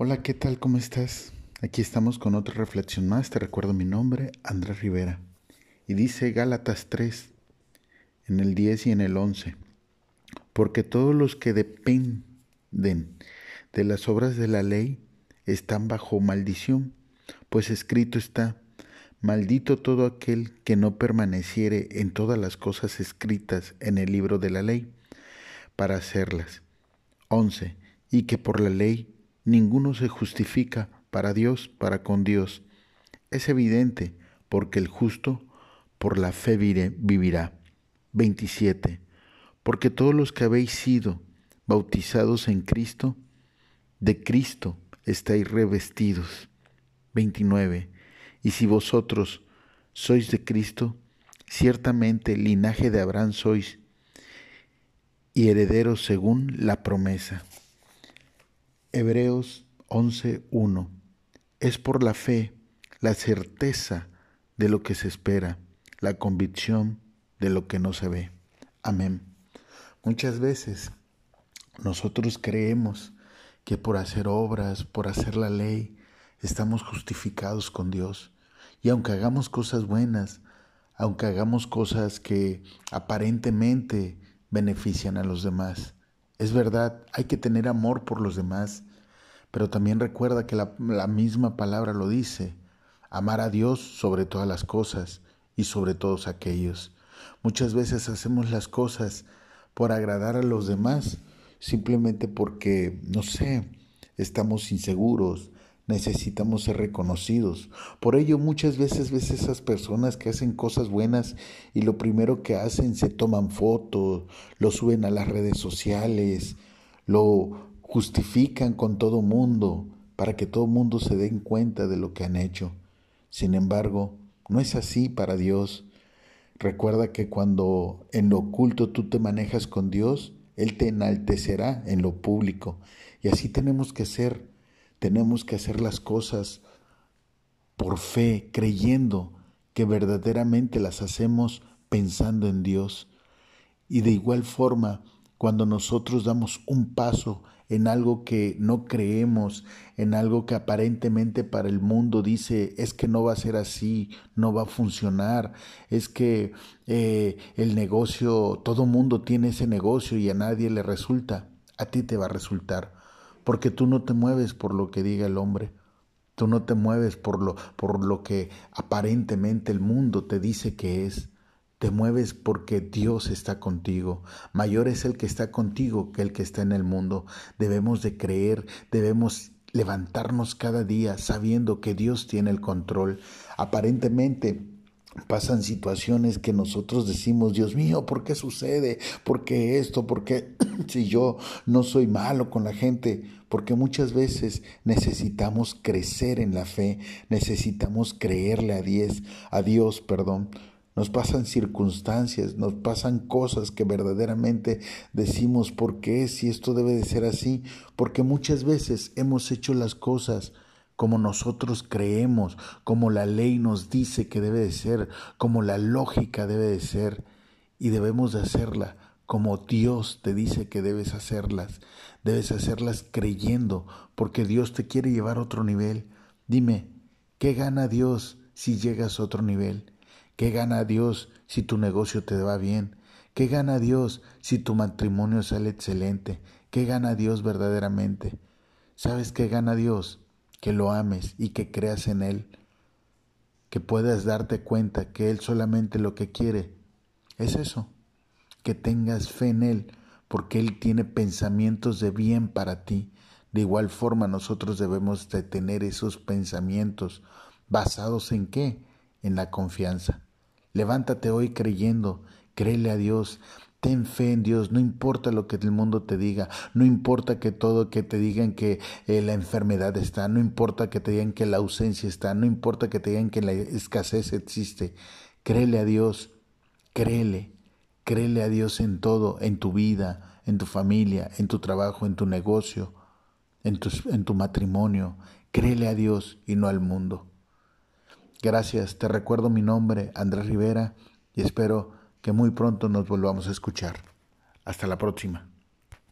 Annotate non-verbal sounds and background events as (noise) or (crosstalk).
Hola, ¿qué tal? ¿Cómo estás? Aquí estamos con otra reflexión más. Te recuerdo mi nombre, Andrés Rivera. Y dice Gálatas 3, en el 10 y en el 11. Porque todos los que dependen de las obras de la ley están bajo maldición, pues escrito está, maldito todo aquel que no permaneciere en todas las cosas escritas en el libro de la ley, para hacerlas. 11. Y que por la ley ninguno se justifica para Dios, para con Dios. Es evidente, porque el justo por la fe vivirá. 27. Porque todos los que habéis sido bautizados en Cristo, de Cristo estáis revestidos. 29. Y si vosotros sois de Cristo, ciertamente linaje de Abraham sois y herederos según la promesa. Hebreos 11.1. Es por la fe, la certeza de lo que se espera, la convicción de lo que no se ve. Amén. Muchas veces nosotros creemos que por hacer obras, por hacer la ley, estamos justificados con Dios. Y aunque hagamos cosas buenas, aunque hagamos cosas que aparentemente benefician a los demás, es verdad, hay que tener amor por los demás, pero también recuerda que la, misma palabra lo dice, amar a Dios sobre todas las cosas y sobre todos aquellos. Muchas veces hacemos las cosas por agradar a los demás, simplemente porque, no sé, estamos inseguros, necesitamos ser reconocidos. Por ello muchas veces ves esas personas que hacen cosas buenas y lo primero que hacen se toman fotos, lo suben a las redes sociales, lo justifican con todo mundo para que todo mundo se den cuenta de lo que han hecho. Sin embargo, no es así para Dios. Recuerda que cuando en lo oculto tú te manejas con Dios, Él te enaltecerá en lo público. Y así tenemos que ser tenemos que hacer las cosas por fe, creyendo que verdaderamente las hacemos pensando en Dios. Y de igual forma, cuando nosotros damos un paso en algo que no creemos, en algo que aparentemente para el mundo dice es que no va a ser así, no va a funcionar, es que eh, el negocio, todo mundo tiene ese negocio y a nadie le resulta, a ti te va a resultar porque tú no te mueves por lo que diga el hombre. Tú no te mueves por lo, por lo que aparentemente el mundo te dice que es. Te mueves porque Dios está contigo. Mayor es el que está contigo que el que está en el mundo. Debemos de creer, debemos levantarnos cada día sabiendo que Dios tiene el control. Aparentemente pasan situaciones que nosotros decimos, Dios mío, ¿por qué sucede? ¿Por qué esto? ¿Por qué (clears throat) si yo no soy malo con la gente? Porque muchas veces necesitamos crecer en la fe, necesitamos creerle a Dios, a Dios, perdón. Nos pasan circunstancias, nos pasan cosas que verdaderamente decimos, ¿por qué? Si esto debe de ser así, porque muchas veces hemos hecho las cosas como nosotros creemos, como la ley nos dice que debe de ser, como la lógica debe de ser, y debemos de hacerla como Dios te dice que debes hacerlas. Debes hacerlas creyendo, porque Dios te quiere llevar a otro nivel. Dime, ¿qué gana Dios si llegas a otro nivel? ¿Qué gana Dios si tu negocio te va bien? ¿Qué gana Dios si tu matrimonio sale excelente? ¿Qué gana Dios verdaderamente? ¿Sabes qué gana Dios? Que lo ames y que creas en Él, que puedas darte cuenta que Él solamente lo que quiere es eso, que tengas fe en Él, porque Él tiene pensamientos de bien para ti. De igual forma nosotros debemos de tener esos pensamientos basados en qué? En la confianza. Levántate hoy creyendo, créele a Dios, Ten fe en Dios, no importa lo que el mundo te diga, no importa que todo, que te digan que eh, la enfermedad está, no importa que te digan que la ausencia está, no importa que te digan que la escasez existe. Créele a Dios, créele, créele a Dios en todo, en tu vida, en tu familia, en tu trabajo, en tu negocio, en tu, en tu matrimonio. Créele a Dios y no al mundo. Gracias, te recuerdo mi nombre, Andrés Rivera, y espero que muy pronto nos volvamos a escuchar. Hasta la próxima.